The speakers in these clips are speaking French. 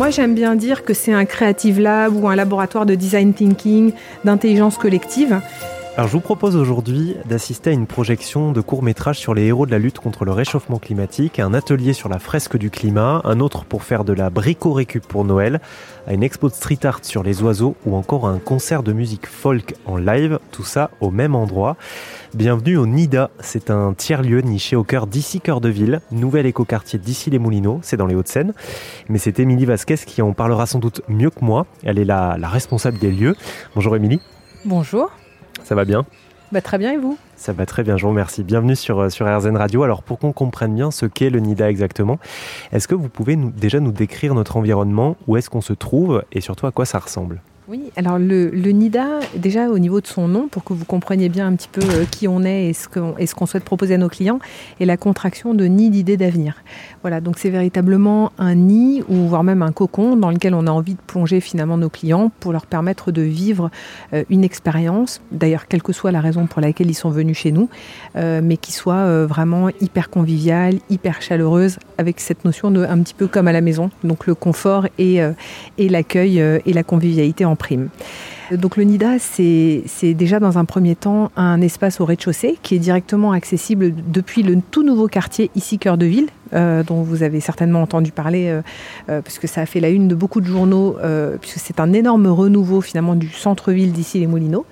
Moi, j'aime bien dire que c'est un creative lab ou un laboratoire de design thinking, d'intelligence collective. Alors je vous propose aujourd'hui d'assister à une projection de court métrage sur les héros de la lutte contre le réchauffement climatique, un atelier sur la fresque du climat, un autre pour faire de la brico-récup pour Noël, à une expo de street art sur les oiseaux ou encore un concert de musique folk en live, tout ça au même endroit. Bienvenue au NIDA, c'est un tiers-lieu niché au cœur d'ici Cœur de Ville, nouvel écoquartier d'ici les Moulineaux, c'est dans les Hauts-de-Seine. Mais c'est Émilie Vasquez qui en parlera sans doute mieux que moi, elle est la responsable des lieux. Bonjour Émilie. Bonjour. Ça va bien bah, Très bien et vous? Ça va très bien, je vous remercie. Bienvenue sur, euh, sur RZN Radio. Alors pour qu'on comprenne bien ce qu'est le NIDA exactement, est-ce que vous pouvez nous, déjà nous décrire notre environnement, où est-ce qu'on se trouve et surtout à quoi ça ressemble? Oui, alors le, NIDA, déjà au niveau de son nom, pour que vous compreniez bien un petit peu euh, qui on est et ce qu'on souhaite proposer à nos clients, est la contraction de nid d'idées d'avenir. Voilà, donc c'est véritablement un nid ou voire même un cocon dans lequel on a envie de plonger finalement nos clients pour leur permettre de vivre euh, une expérience, d'ailleurs quelle que soit la raison pour laquelle ils sont venus chez nous, euh, mais qui soit vraiment hyper conviviale, hyper chaleureuse, avec cette notion de un petit peu comme à la maison, donc le confort et, l'accueil et la convivialité en Donc le NIDA, c'est déjà dans un premier temps un espace au rez-de-chaussée qui est directement accessible depuis le tout nouveau quartier ici Cœur de Ville, euh, dont vous avez certainement entendu parler, euh, euh, puisque ça a fait la une de beaucoup de journaux, puisque c'est un énorme renouveau finalement du centre-ville d'ici les Moulineaux.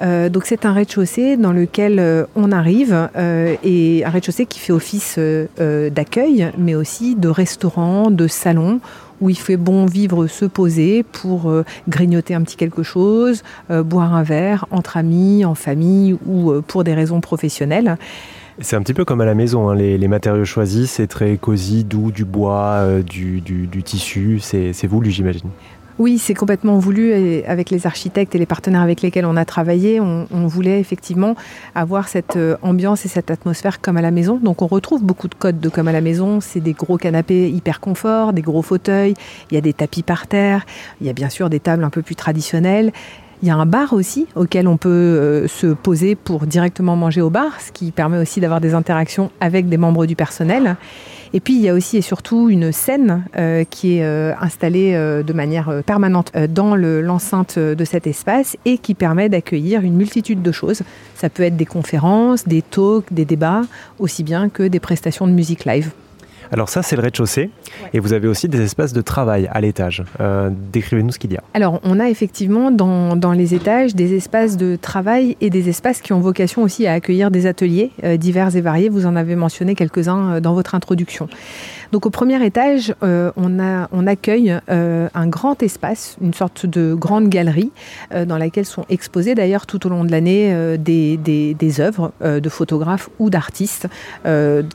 donc c'est un rez-de-chaussée dans lequel on arrive et un rez-de-chaussée qui fait office d'accueil, mais aussi de restaurant, de salon où il fait bon vivre, se poser pour euh, grignoter un petit quelque chose, euh, boire un verre entre amis, en famille ou euh, pour des raisons professionnelles. C'est un petit peu comme à la maison, hein. les, matériaux choisis, c'est très cosy, doux, du bois, du, du tissu, c'est voulu j'imagine. Oui, c'est complètement voulu et avec les architectes et les partenaires avec lesquels on a travaillé, on, voulait effectivement avoir cette euh, ambiance et cette atmosphère comme à la maison. Donc on retrouve beaucoup de codes de comme à la maison. C'est des gros canapés hyper confort, des gros fauteuils, il y a des tapis par terre, il y a bien sûr des tables un peu plus traditionnelles. Il y a un bar aussi auquel on peut euh, se poser pour directement manger au bar, ce qui permet aussi d'avoir des interactions avec des membres du personnel. Et puis il y a aussi et surtout une scène euh, qui est euh, installée de manière permanente dans l'enceinte de cet espace et qui permet d'accueillir une multitude de choses. Ça peut être des conférences, des talks, des débats, aussi bien que des prestations de musique live. Alors ça, c'est le rez-de-chaussée. Et vous avez aussi des espaces de travail à l'étage. Euh, décrivez-nous ce qu'il y a. Alors, on a effectivement dans, dans, les étages des espaces de travail et des espaces qui ont vocation aussi à accueillir des ateliers euh, divers et variés. Vous en avez mentionné quelques-uns euh, dans votre introduction. Donc au premier étage, euh, on, a, on accueille euh, un grand espace, une sorte de grande galerie euh, dans laquelle sont exposées d'ailleurs tout au long de l'année des, des, des, œuvres de photographes ou d'artistes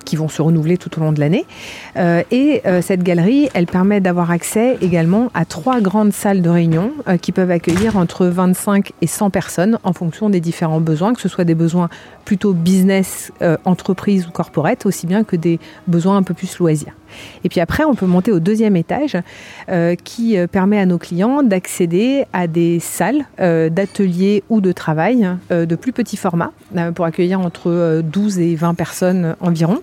qui vont se renouveler tout au long de l'année. Et cette galerie, elle permet d'avoir accès également à trois grandes salles de réunion qui peuvent accueillir entre 25 et 100 personnes en fonction des différents besoins, que ce soit des besoins plutôt business, entreprise ou corporate, aussi bien que des besoins un peu plus loisirs. Et puis après, on peut monter au deuxième étage euh, qui euh, permet à nos clients d'accéder à des salles euh, d'ateliers ou de travail de plus petit format pour accueillir entre 12 et 20 personnes environ.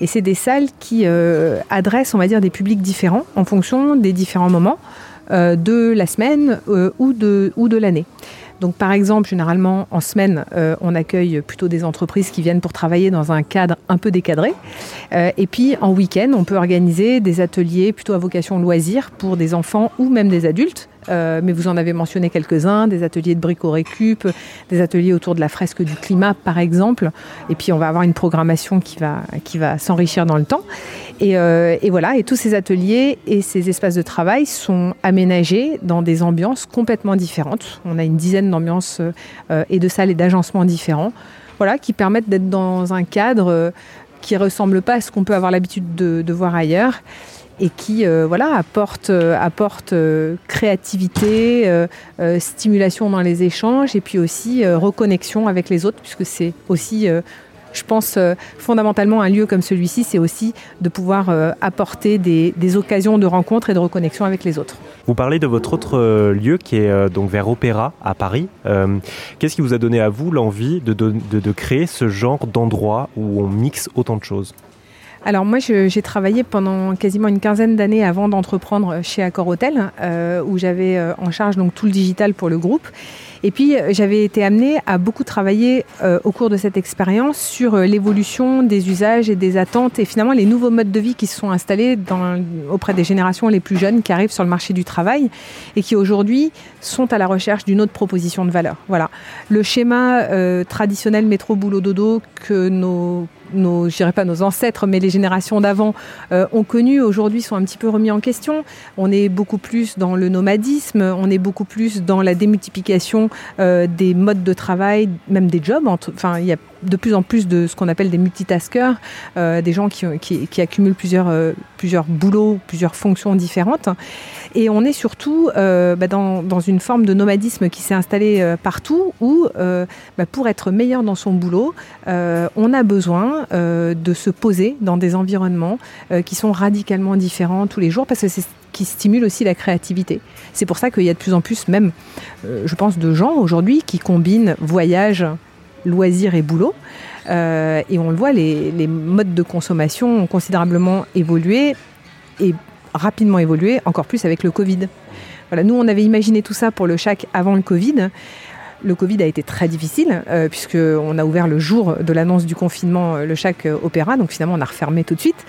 Et c'est des salles qui adressent, on va dire, des publics différents en fonction des différents moments de la semaine ou de, ou de l'année. Donc par exemple, généralement en semaine, euh, on accueille plutôt des entreprises qui viennent pour travailler dans un cadre un peu décadré. Euh, et puis en week-end, on peut organiser des ateliers plutôt à vocation loisir pour des enfants ou même des adultes euh, mais vous en avez mentionné quelques-uns, des ateliers de brico-récup, des ateliers autour de la fresque du climat, par exemple. Et puis, on va avoir une programmation qui va, qui va s'enrichir dans le temps. Et, euh, voilà, et tous ces ateliers et ces espaces de travail sont aménagés dans des ambiances complètement différentes. On a une dizaine d'ambiances euh, et de salles et d'agencements différents, voilà, qui permettent d'être dans un cadre qui ressemble pas à ce qu'on peut avoir l'habitude de, de voir ailleurs et qui euh, voilà apporte, euh, euh, créativité, stimulation dans les échanges et puis aussi reconnexion avec les autres puisque c'est aussi je pense fondamentalement un lieu comme celui-ci, c'est aussi de pouvoir apporter des, occasions de rencontres et de reconnexion avec les autres. Vous parlez de votre autre lieu qui est donc vers Opéra à Paris. Qu'est-ce qui vous a donné à vous l'envie de créer ce genre d'endroit où on mixe autant de choses? Alors moi, j'ai travaillé pendant quasiment une quinzaine d'années avant d'entreprendre chez Accor Hotel, euh, où j'avais euh, en charge donc tout le digital pour le groupe. Et puis euh, j'avais été amenée à beaucoup travailler au cours de cette expérience sur l'évolution des usages et des attentes et finalement les nouveaux modes de vie qui se sont installés auprès des générations les plus jeunes qui arrivent sur le marché du travail et qui aujourd'hui sont à la recherche d'une autre proposition de valeur. Voilà, le schéma traditionnel métro boulot dodo que nos nos, je dirais pas nos ancêtres, mais les générations d'avant euh, ont connu, aujourd'hui sont un petit peu remis en question. On est beaucoup plus dans le nomadisme, on est beaucoup plus dans la démultiplication euh, des modes de travail, même des jobs. Enfin, il y a de plus en plus de ce qu'on appelle des multitaskers, euh, des gens qui, accumulent plusieurs, euh, plusieurs boulots, plusieurs fonctions différentes. Et on est surtout euh, bah, dans, dans, une forme de nomadisme qui s'est installé partout où, bah, pour être meilleur dans son boulot, on a besoin de se poser dans des environnements qui sont radicalement différents tous les jours parce que c'est qui stimule aussi la créativité. C'est pour ça qu'il y a de plus en plus, même, je pense, de gens aujourd'hui qui combinent voyage, loisirs et boulot. Euh, et on le voit, les, modes de consommation ont considérablement évolué et rapidement évolué, encore plus avec le Covid. Voilà, nous, on avait imaginé tout ça pour le chac avant le Covid. Le Covid a été très difficile euh, puisqu'on a ouvert le jour de l'annonce du confinement euh, le chaque euh, opéra, donc finalement on a refermé tout de suite.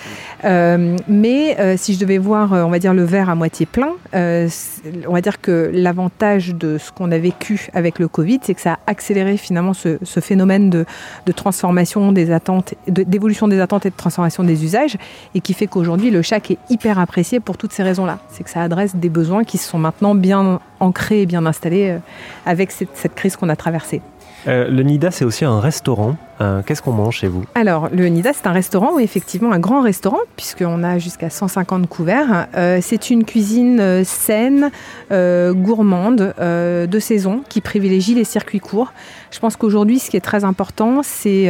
Mais si je devais voir, on va dire le verre à moitié plein, on va dire que l'avantage de ce qu'on a vécu avec le Covid, c'est que ça a accéléré finalement ce, phénomène de, de, transformation des attentes, d'évolution des attentes et de transformation des usages, et qui fait qu'aujourd'hui le chac est hyper apprécié pour toutes ces raisons-là. C'est que ça adresse des besoins qui sont maintenant bien ancré et bien installé euh, avec cette, crise qu'on a traversée. Euh, le Nida, c'est aussi un restaurant. Euh, Qu'est-ce qu'on mange chez vous Alors, le Nida, c'est un restaurant, effectivement un grand restaurant, puisqu'on a jusqu'à 150 couverts. Euh, c'est une cuisine euh, saine, gourmande, de saison, qui privilégie les circuits courts. Je pense qu'aujourd'hui, ce qui est très important, c'est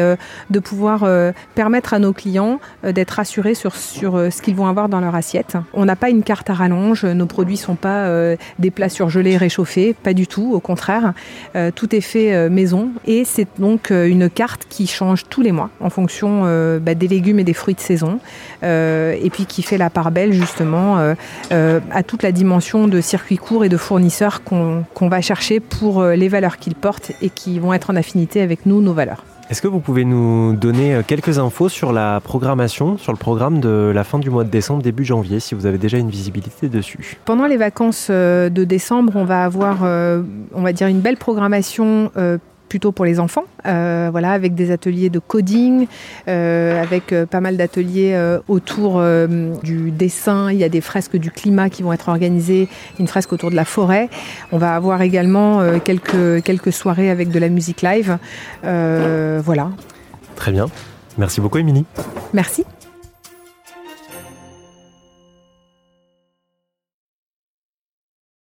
de pouvoir permettre à nos clients d'être rassurés sur, sur ce qu'ils vont avoir dans leur assiette. On n'a pas une carte à rallonge, nos produits ne sont pas des plats surgelés, réchauffés, pas du tout, au contraire. tout est fait maison et c'est donc une carte qui change tous les mois en fonction euh, bah, des légumes et des fruits de saison euh, et puis qui fait la part belle justement euh, à toute la dimension de circuits courts et de fournisseurs qu'on qu va chercher pour les valeurs qu'ils portent et qui vont être en affinité avec nous, nos valeurs. Est-ce que vous pouvez nous donner quelques infos sur la programmation, sur le programme de la fin du mois de décembre, début janvier, si vous avez déjà une visibilité dessus? Pendant les vacances de décembre, on va avoir, on va dire, une belle programmation plutôt pour les enfants, euh, voilà, avec des ateliers de coding, euh, avec euh, pas mal d'ateliers autour du dessin. Il y a des fresques du climat qui vont être organisées, une fresque autour de la forêt. On va avoir également quelques, quelques soirées avec de la musique live. voilà. Très bien. Merci beaucoup, Émilie. Merci.